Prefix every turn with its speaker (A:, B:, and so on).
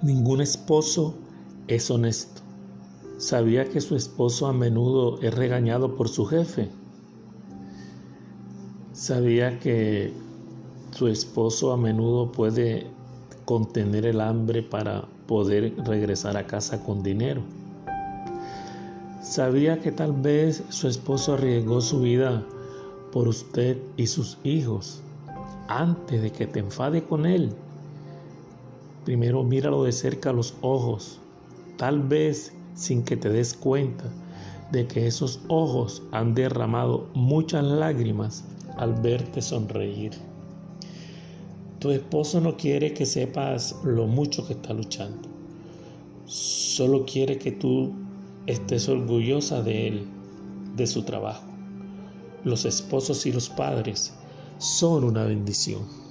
A: Ningún esposo es honesto. ¿Sabía que su esposo a menudo es regañado por su jefe? ¿Sabía que su esposo a menudo puede contener el hambre para poder regresar a casa con dinero? ¿Sabía que tal vez su esposo arriesgó su vida por usted y sus hijos antes de que te enfade con él? Primero míralo de cerca a los ojos, tal vez sin que te des cuenta de que esos ojos han derramado muchas lágrimas al verte sonreír. Tu esposo no quiere que sepas lo mucho que está luchando. Solo quiere que tú estés orgullosa de él, de su trabajo. Los esposos y los padres son una bendición.